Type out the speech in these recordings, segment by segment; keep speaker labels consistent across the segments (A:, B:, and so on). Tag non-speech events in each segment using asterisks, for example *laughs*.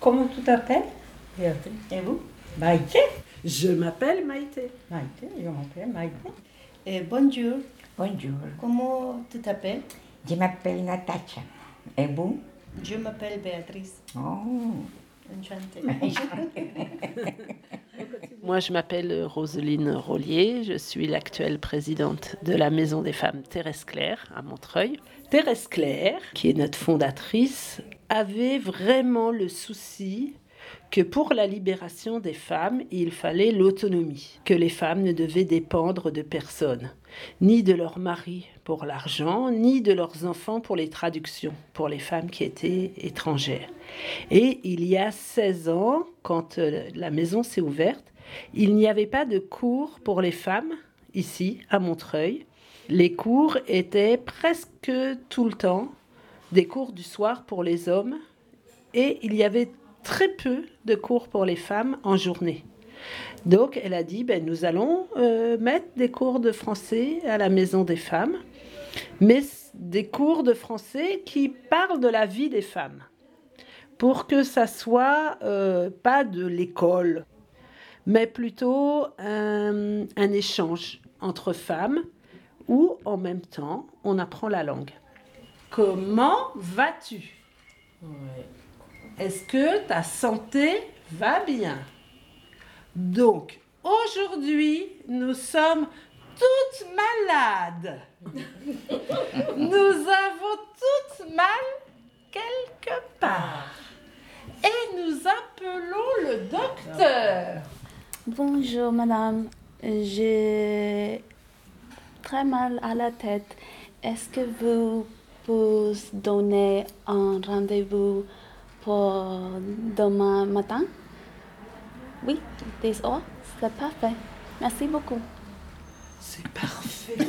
A: Comment tu t'appelles
B: Béatrice.
A: Et vous Maïté
C: Je m'appelle Maïté.
A: Maïté, je m'appelle Maïté.
B: Et bonjour.
D: Bonjour,
B: Comment tu t'appelles
D: je m'appelle Natacha. Et vous
B: Je m'appelle Béatrice.
D: Oh,
B: Enchantée. *laughs*
C: Moi, je m'appelle Roseline Rollier. Je suis l'actuelle présidente de la Maison des femmes Thérèse Claire à Montreuil. Thérèse Claire, qui est notre fondatrice, avait vraiment le souci que pour la libération des femmes, il fallait l'autonomie, que les femmes ne devaient dépendre de personne, ni de leur mari pour l'argent, ni de leurs enfants pour les traductions, pour les femmes qui étaient étrangères. Et il y a 16 ans, quand euh, la maison s'est ouverte, il n'y avait pas de cours pour les femmes ici, à Montreuil. Les cours étaient presque tout le temps des cours du soir pour les hommes et il y avait très peu de cours pour les femmes en journée. Donc elle a dit, ben, nous allons euh, mettre des cours de français à la maison des femmes, mais des cours de français qui parlent de la vie des femmes, pour que ça soit euh, pas de l'école, mais plutôt un échange entre femmes où en même temps on apprend la langue. Comment vas-tu? Est-ce que ta santé va bien? Donc, aujourd'hui, nous sommes toutes malades. *laughs* nous avons toutes mal quelque part. Et nous appelons le docteur.
E: Bonjour madame, j'ai très mal à la tête. Est-ce que vous pouvez donner un rendez-vous pour demain matin? Oui, 10 heures, c'est parfait. Merci beaucoup.
C: C'est parfait. *laughs*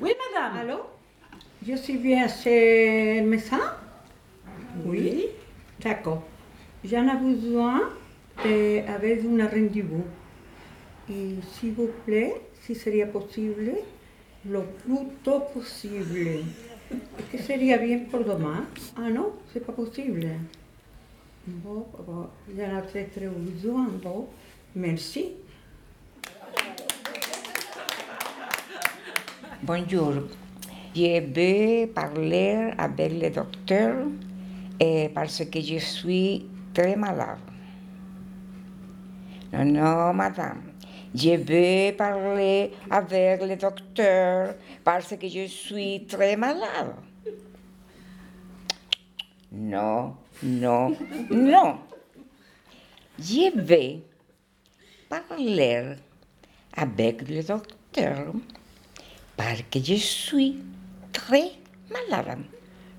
C: oui, madame.
A: Allô? Je suis bien chez le médecin? Oui. D'accord. J'en ai besoin de- avec un rendez-vous. Et s'il vous plaît, si serait possible, le plus tôt possible. Que serait bien pour demain Ah non, c'est pas possible. Bon, bon, j'en ai très très besoin. Bon, merci.
D: bonjour. Je veux parler avec le docteur eh, parce que je suis très malade. Non, non, madame. Je veux parler avec le docteur parce que je suis très malade. Non, non, non. Je vais parler avec le docteur parce que je suis très malade.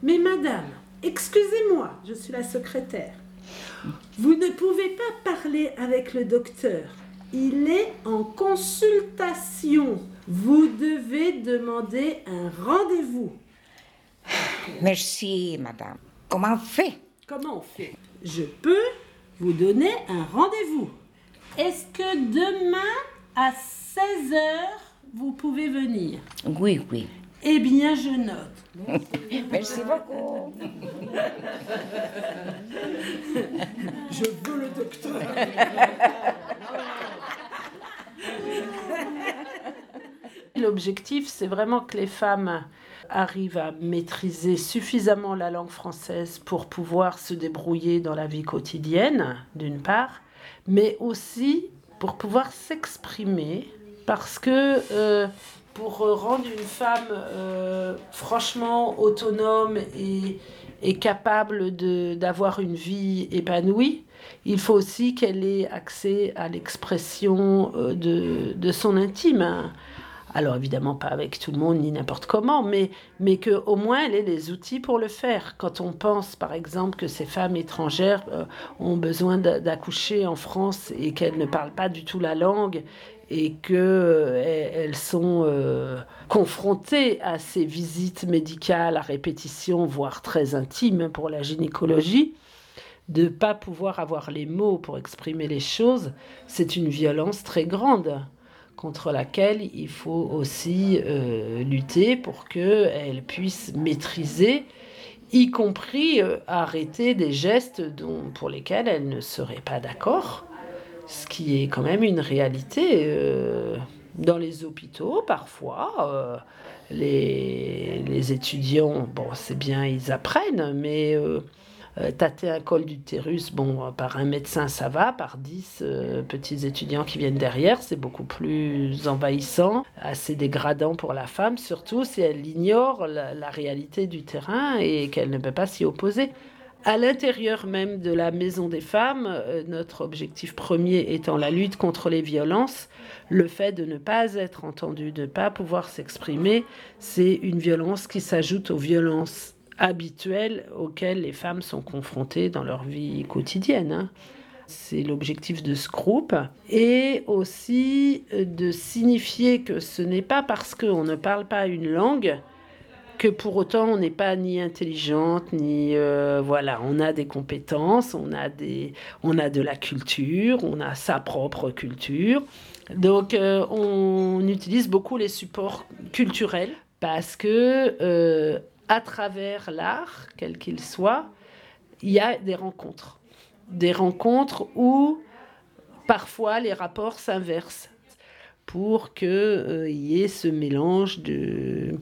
C: Mais madame, excusez-moi, je suis la secrétaire. Vous ne pouvez pas parler avec le docteur. Il est en consultation. Vous devez demander un rendez-vous. *sighs*
D: Merci, madame. Comment on fait?
C: Comment on fait? Je peux vous donner un rendez-vous. Est-ce que demain à 16 heures, vous pouvez venir?
D: Oui, oui.
C: Eh bien, je note. *laughs*
D: Merci beaucoup. *laughs*
C: Je veux le docteur. *laughs* L'objectif, c'est vraiment que les femmes arrivent à maîtriser suffisamment la langue française pour pouvoir se débrouiller dans la vie quotidienne, d'une part, mais aussi pour pouvoir s'exprimer, parce que euh, pour rendre une femme euh, franchement autonome et, capable d'avoir une vie épanouie, il faut aussi qu'elle ait accès à l'expression euh, de son intime. Alors évidemment pas avec tout le monde ni n'importe comment, mais, mais qu'au moins elle ait les outils pour le faire. Quand on pense par exemple que ces femmes étrangères euh, ont besoin d'a- d'accoucher en France et qu'elles ne parlent pas du tout la langue et qu'elles sont euh, confrontées à ces visites médicales à répétition, voire très intimes pour la gynécologie, de ne pas pouvoir avoir les mots pour exprimer les choses, c'est une violence très grande contre laquelle il faut aussi euh, lutter pour qu'elles puissent maîtriser y compris euh, arrêter des gestes dont, pour lesquels elles ne seraient pas d'accord, ce qui est quand même une réalité. euh, dans les hôpitaux, parfois, les, les étudiants, bon, c'est bien, ils apprennent, mais tâter un col d'utérus, bon, euh, par un médecin, ça va, par dix euh, petits étudiants qui viennent derrière, c'est beaucoup plus envahissant, assez dégradant pour la femme, surtout si elle ignore la, réalité du terrain et qu'elle ne peut pas s'y opposer. À l'intérieur même de la Maison des femmes, euh, notre objectif premier étant la lutte contre les violences, le fait de ne pas être entendu, de ne pas pouvoir s'exprimer, c'est une violence qui s'ajoute aux violences habituelles auxquelles les femmes sont confrontées dans leur vie quotidienne. hein. C'est l'objectif de ce groupe. Et aussi euh, de signifier que ce n'est pas parce qu'on ne parle pas une langue que pour autant on n'est pas ni intelligente ni euh, voilà on a des compétences on a des on a de la culture on a sa propre culture donc euh, on utilise beaucoup les supports culturels parce que à travers l'art quel qu'il soit il y a des rencontres. Des rencontres où parfois les rapports s'inversent pour qu'il y ait ce mélange de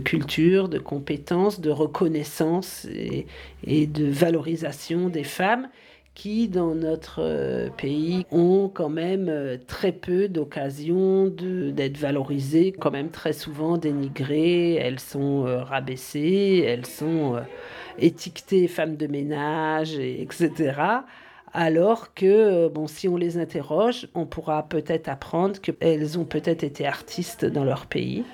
C: culture, de compétences, de reconnaissance et de valorisation des femmes qui, dans notre euh, pays, ont quand même euh, très peu d'occasions d'être valorisées, quand même très souvent dénigrées, elles sont euh, rabaissées, elles sont étiquetées femmes de ménage, et- etc. Alors que, bon, si on les interroge, on pourra peut-être apprendre qu'elles ont peut-être été artistes dans leur pays.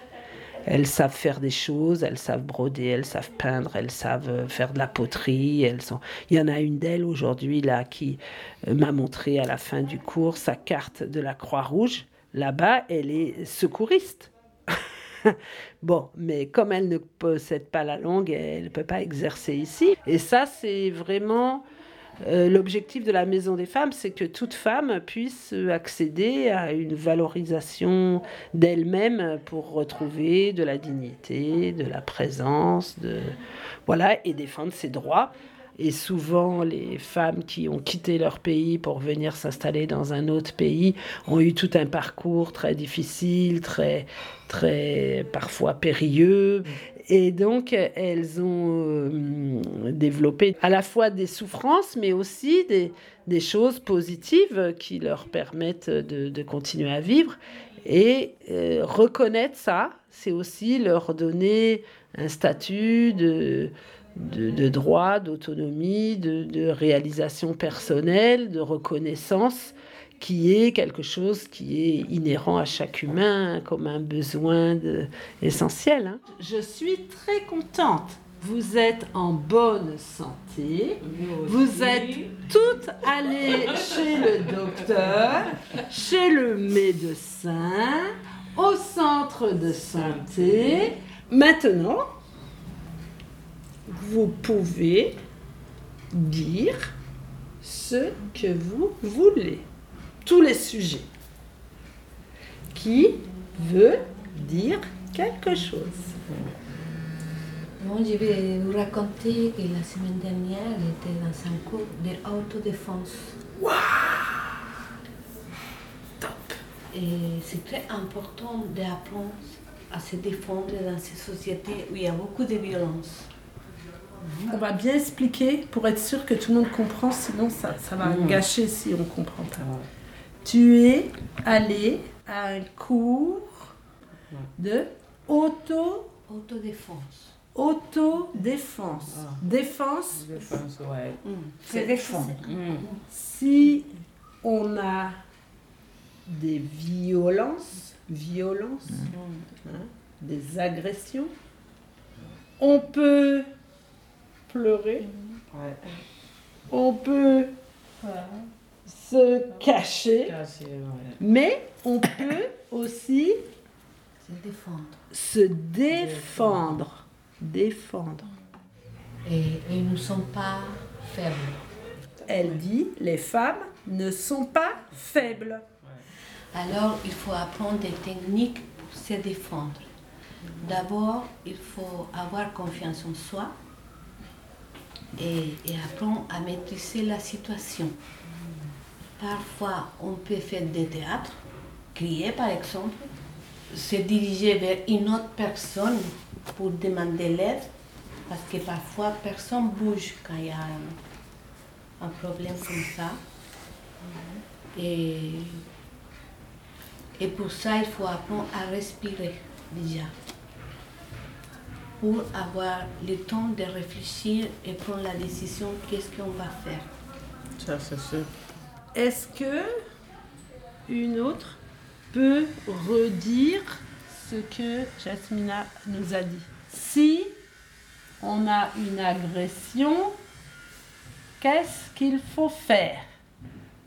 C: Elles savent faire des choses, elles savent broder, elles savent peindre, elles savent euh, faire de la poterie. Elles sont... Il y en a une d'elles aujourd'hui là qui euh, m'a montré à la fin du cours sa carte de la Croix-Rouge. Là-bas, elle est secouriste. *laughs* bon, mais comme elle ne possède pas la langue, elle ne peut pas exercer ici. Et ça, c'est vraiment euh, l'objectif de la Maison des femmes, c'est que toute femme puisse accéder à une valorisation d'elle-même pour retrouver de la dignité, de la présence, de voilà, et défendre ses droits. Et souvent, les femmes qui ont quitté leur pays pour venir s'installer dans un autre pays ont eu tout un parcours très difficile, très, très parfois périlleux. Et donc, elles ont euh, développé à la fois des souffrances, mais aussi des, choses positives qui leur permettent de, continuer à vivre. Et euh, reconnaître ça, c'est aussi leur donner un statut de, de, de droit, d'autonomie, de réalisation personnelle, de reconnaissance, qui est quelque chose qui est inhérent à chaque humain, comme un besoin de- essentiel. hein. Je suis très contente. Vous êtes en bonne santé. Vous êtes toutes allées chez le docteur, chez le médecin, au centre de santé. Maintenant, vous pouvez dire ce que vous voulez. Tous les sujets. Qui veut dire quelque chose?
F: Bon, je vais vous raconter que la semaine dernière, j'étais dans un cours d'autodéfense. Et c'est très important d'apprendre à se défendre dans ces sociétés où il y a beaucoup de violence.
C: On va bien expliquer pour être sûr que tout le monde comprend, sinon ça, ça va gâcher si on comprend pas. Tu es allé à un cours de auto
F: Autodéfense.
C: autodéfense. Défense,
D: Se défendre.
C: si on a des violences, violences, hein, des agressions, on peut pleurer, on peut se cacher, mais on peut aussi
F: Se défendre.
C: se défendre. Défendre.
F: Et, et nous ne sommes pas faibles.
C: Elle dit, les femmes ne sont pas faibles.
F: Alors, il faut apprendre des techniques pour se défendre. D'abord, il faut avoir confiance en soi. et, et apprendre à maîtriser la situation. Parfois, on peut faire des théâtres, crier par exemple, se diriger vers une autre personne pour demander l'aide, parce que parfois personne bouge quand il y a un, un problème comme ça. Et, et pour ça, il faut apprendre à respirer déjà, pour avoir le temps de réfléchir et prendre la décision qu'est-ce qu'on va faire.
C: Ça, c'est sûr. Est-ce que une autre peut redire ce que Jasmina nous a dit? Si on a une agression, qu'est-ce qu'il faut faire?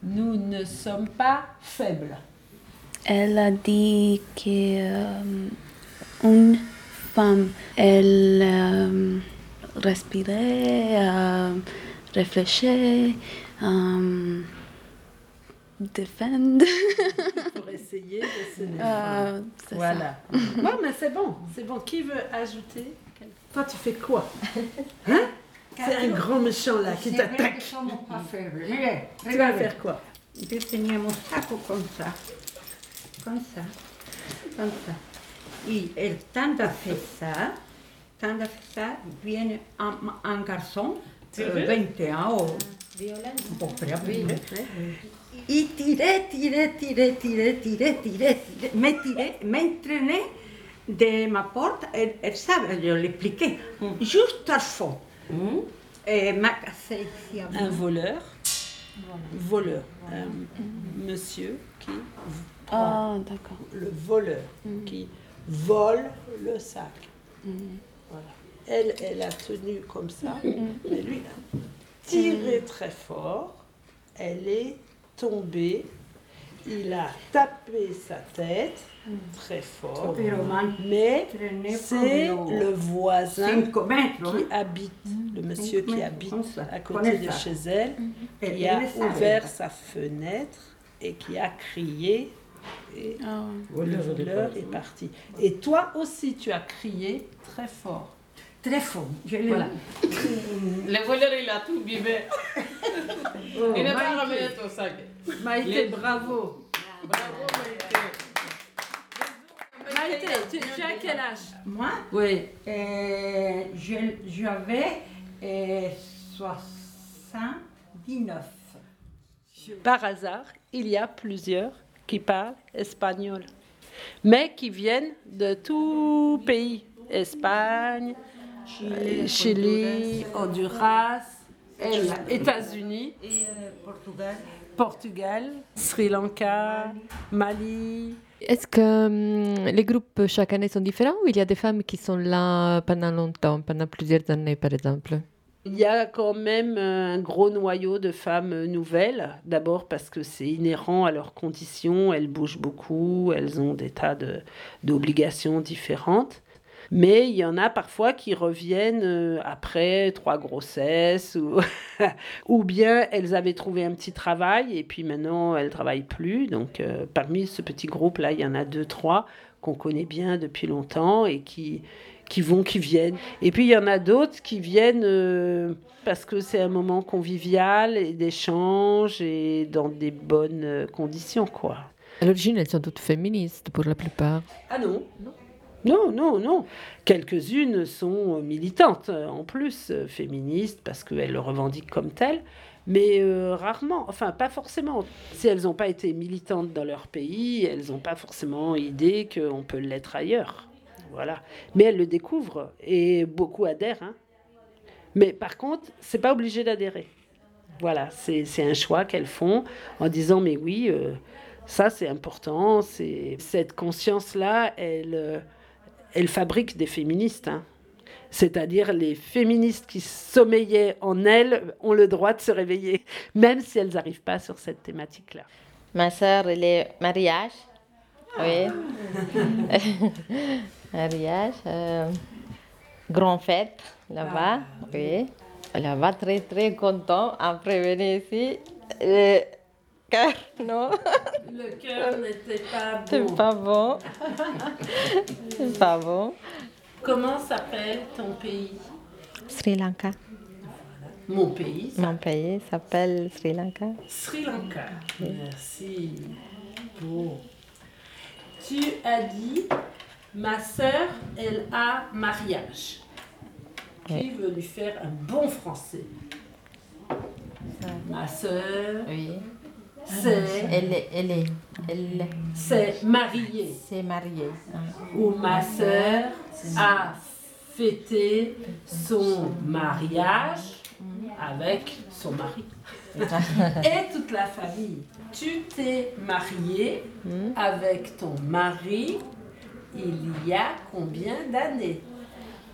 C: Nous ne sommes pas faibles.
E: Elle a dit que euh, une femme, elle euh, respirait, euh, réfléchit, euh, défendre. *laughs*
C: Pour essayer de se défendre.
E: Euh, ça.
C: Voilà. Bon, mais c'est bon, c'est bon. Qui veut ajouter Toi, tu fais quoi? *laughs* Hein? C'est un grand méchant là qui t'attaque. Tu vas faire quoi?
A: Yo tenía un saco con ça, con ça, con ça. Y el tanda fait ça, tanda fait ça, viene un, un garçon de 21 o un po' per aprire. Y tiré, tiré, tiré, tiré, tiré, tiré, tiré, me tiré, m'entraînait de ma porte, elle, elle savait, je l'expliquais, juste à fond. Et m'a cassé ici à
C: Un
A: moi.
C: voleur. Voleur. Un monsieur qui
E: Ah, d'accord.
C: le voleur qui vole le sac. Voilà. Elle, elle a tenu comme ça, mais lui, il a tiré très fort. Elle est tombée. Il a tapé sa tête très fort. Mais c'est le voisin
A: 5 mètres.
C: qui
A: hein.
C: habite, le monsieur qui habite à côté de chez elle,
A: Elle-
C: qui a ouvert sa fenêtre et qui a crié. Et
E: Ah,
C: le voleur est parti. Et toi aussi, tu as crié très fort.
A: Très fort. Je l'ai
C: Voilà.
G: Le voleur, il a tout bibé. *laughs*
A: Oh,
G: Il n'est pas ramené ton sac.
C: Maïté, bravo.
G: Bravo, Maïté.
C: Maïté, tu, tu as quel âge?
A: Moi,
C: Oui.
A: euh, je- j'avais euh, 79.
C: Par hasard, il y a plusieurs qui parlent espagnol, mais qui viennent de tout pays. Espagne, euh, Chili, Honduras, États-Unis,
A: euh, Portugal.
C: Portugal, Sri Lanka, Mali.
H: Est-ce que hum, les groupes chaque année sont différents ou il y a des femmes qui sont là pendant longtemps, pendant plusieurs années par exemple?
C: Il y a quand même un gros noyau de femmes nouvelles. D'abord parce que c'est inhérent à leurs conditions. Elles bougent beaucoup, elles ont des tas de- d'obligations différentes. Mais il y en a parfois qui reviennent euh, après trois grossesses ou, *laughs* ou bien elles avaient trouvé un petit travail et puis maintenant elles travaillent plus. Donc euh, parmi ce petit groupe là, il y en a deux trois qu'on connaît bien depuis longtemps et qui qui vont, qui viennent. Et puis il y en a d'autres qui viennent euh, parce que c'est un moment convivial et d'échange et dans des bonnes conditions quoi.
H: À l'origine, elles sont toutes féministes pour la plupart.
C: Ah non, non. Non, non, non. Quelques-unes sont euh, militantes, euh, en plus, euh, féministes, parce qu'elles le revendiquent comme telles, mais rarement, enfin pas forcément. Si elles n'ont pas été militantes dans leur pays, elles n'ont pas forcément idée qu'on peut l'être ailleurs. Voilà. Mais elles le découvrent et beaucoup adhèrent. hein. Mais par contre, c'est pas obligé d'adhérer. Voilà, c'est un choix qu'elles font en disant mais oui, ça c'est important, c'est cette conscience-là, elle, euh, elle fabrique des féministes. hein. C'est-à-dire les féministes qui sommeillaient en elles ont le droit de se réveiller, *laughs* même si elles n'arrivent pas sur cette thématique-là.
I: Ma sœur, elle est mariage. Oui. *laughs* mariage. euh, grand fête là-bas. Oui. Là-bas, très très content. Après venir ici. Le cœur, non,
C: Le cœur n'était pas *laughs*
I: c'est pas bon. c'est pas bon.
C: Comment s'appelle ton pays?
I: Sri Lanka.
C: Mon pays, ça-
I: Mon pays s'appelle Sri Lanka.
C: Sri Lanka. Merci. Bon. Tu as dit, ma sœur, elle a mariage. Qui veut lui faire un bon français? Ma sœur,
F: Oui.
C: C'est
F: Elle est, elle est, elle
C: c'est mariée.
F: s'est mariée.
C: Ou ma sœur a fêté son mariage avec son mari. *laughs* Et toute la famille. Tu t'es mariée avec ton mari il y a combien d'années?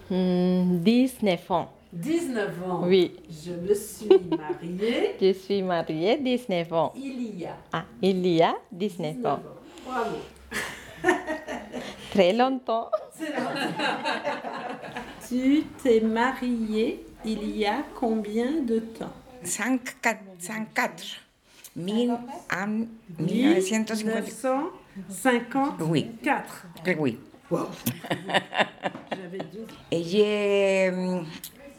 I: Hmm, 19 ans.
C: 19 ans.
I: Oui.
C: Je me suis *laughs* mariée
I: Je suis mariée 19 ans.
C: il y a
I: Ah, il y a 19
C: 19
I: ans.
C: ans. Bravo. *laughs*
I: Très longtemps. *laughs*
C: Tu t'es mariée il y a combien de temps?
D: 54. Mil, en 1954.
C: 1954.
D: Oui, oui.
C: J'avais 12
D: Ella,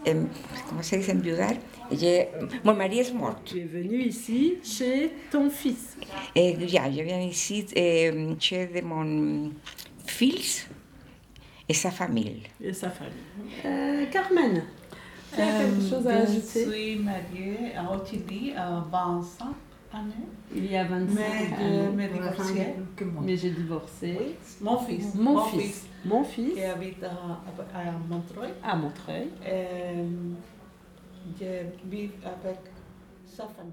D: em, em, ¿cómo se dice enviudar? Ella, mon mari est mort.
C: Tu es venu ici chez ton fils.
D: Eh, ya, yo viens ici eh, chez de mon fils et sa famille.
C: et sa famille. Euh, Carmen, tu as quelque chose à
J: je
C: ajouter
J: suis mariée à Ottilie à 25 années.
C: Il y a 25
J: Mais
C: années.
J: je me divorcié.
C: Mais j'ai divorcé.
J: Mon fils.
C: Mon, fils. Mon fils
J: Qui habite à, à Montreuil.
C: à Montreuil.
J: Euh, je vis avec sa famille.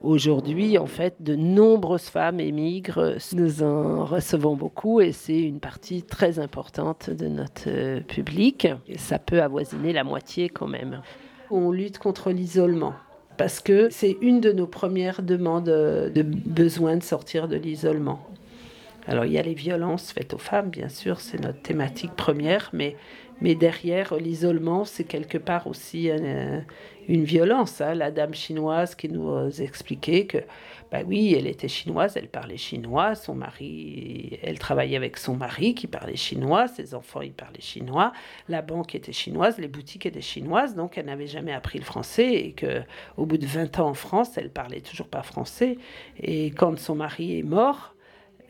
C: Aujourd'hui, en fait, de nombreuses femmes émigrent. Nous en recevons beaucoup et c'est une partie très importante de notre euh, public. Et ça peut avoisiner la moitié quand même. On lutte contre l'isolement parce que c'est une de nos premières demandes euh, de besoin de sortir de l'isolement. Alors il y a les violences faites aux femmes, bien sûr, c'est notre thématique première, mais, mais derrière l'isolement, c'est quelque part aussi euh, une violence. hein. La dame chinoise qui nous euh, expliquait que, bah oui, elle était chinoise, elle parlait chinois, son mari, elle travaillait avec son mari qui parlait chinois, ses enfants, ils parlaient chinois, la banque était chinoise, les boutiques étaient chinoises, donc elle n'avait jamais appris le français et que au bout de 20 ans en France, elle parlait toujours pas français. Et quand son mari est mort,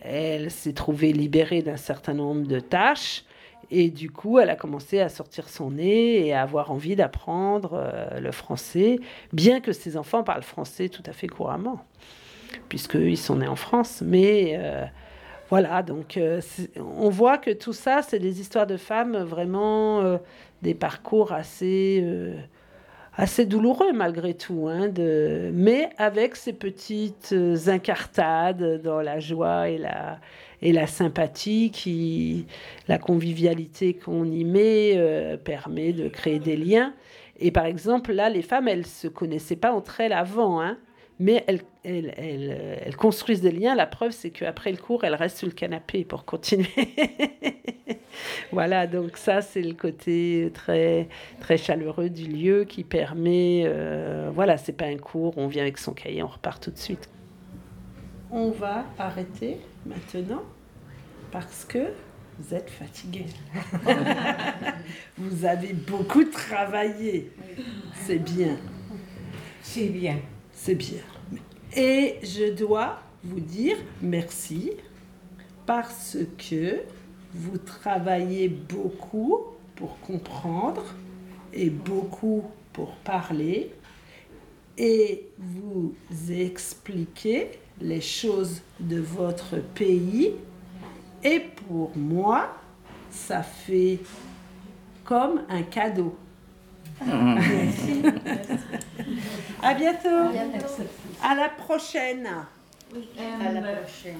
C: elle s'est trouvée libérée d'un certain nombre de tâches et du coup, elle a commencé à sortir son nez et à avoir envie d'apprendre euh, le français, bien que ses enfants parlent français tout à fait couramment, puisqu'ils sont nés en France. Mais euh, voilà, donc euh, on voit que tout ça, c'est des histoires de femmes vraiment des parcours assez, assez douloureux malgré tout, hein, de, mais avec ces petites euh, incartades dans la joie et la, et la sympathie, qui, la convivialité qu'on y met euh, permet de créer des liens. Et par exemple, là, les femmes, elles se connaissaient pas entre elles avant, hein, mais elles, elles, elles, elles construisent des liens. La preuve, c'est qu'après le cours, elles restent sur le canapé pour continuer. *laughs* voilà, donc ça, c'est le côté très, très chaleureux du lieu qui permet. euh, voilà, c'est pas un cours, on vient avec son cahier, on repart tout de suite. On va arrêter maintenant parce que vous êtes fatigué. *laughs* vous avez beaucoup travaillé. C'est bien.
D: C'est bien.
C: Bien. Et je dois vous dire merci parce que vous travaillez beaucoup pour comprendre et beaucoup pour parler et vous expliquez les choses de votre pays. Et pour moi, ça fait comme un cadeau. Merci. À bientôt. À la prochaine.
B: À la prochaine.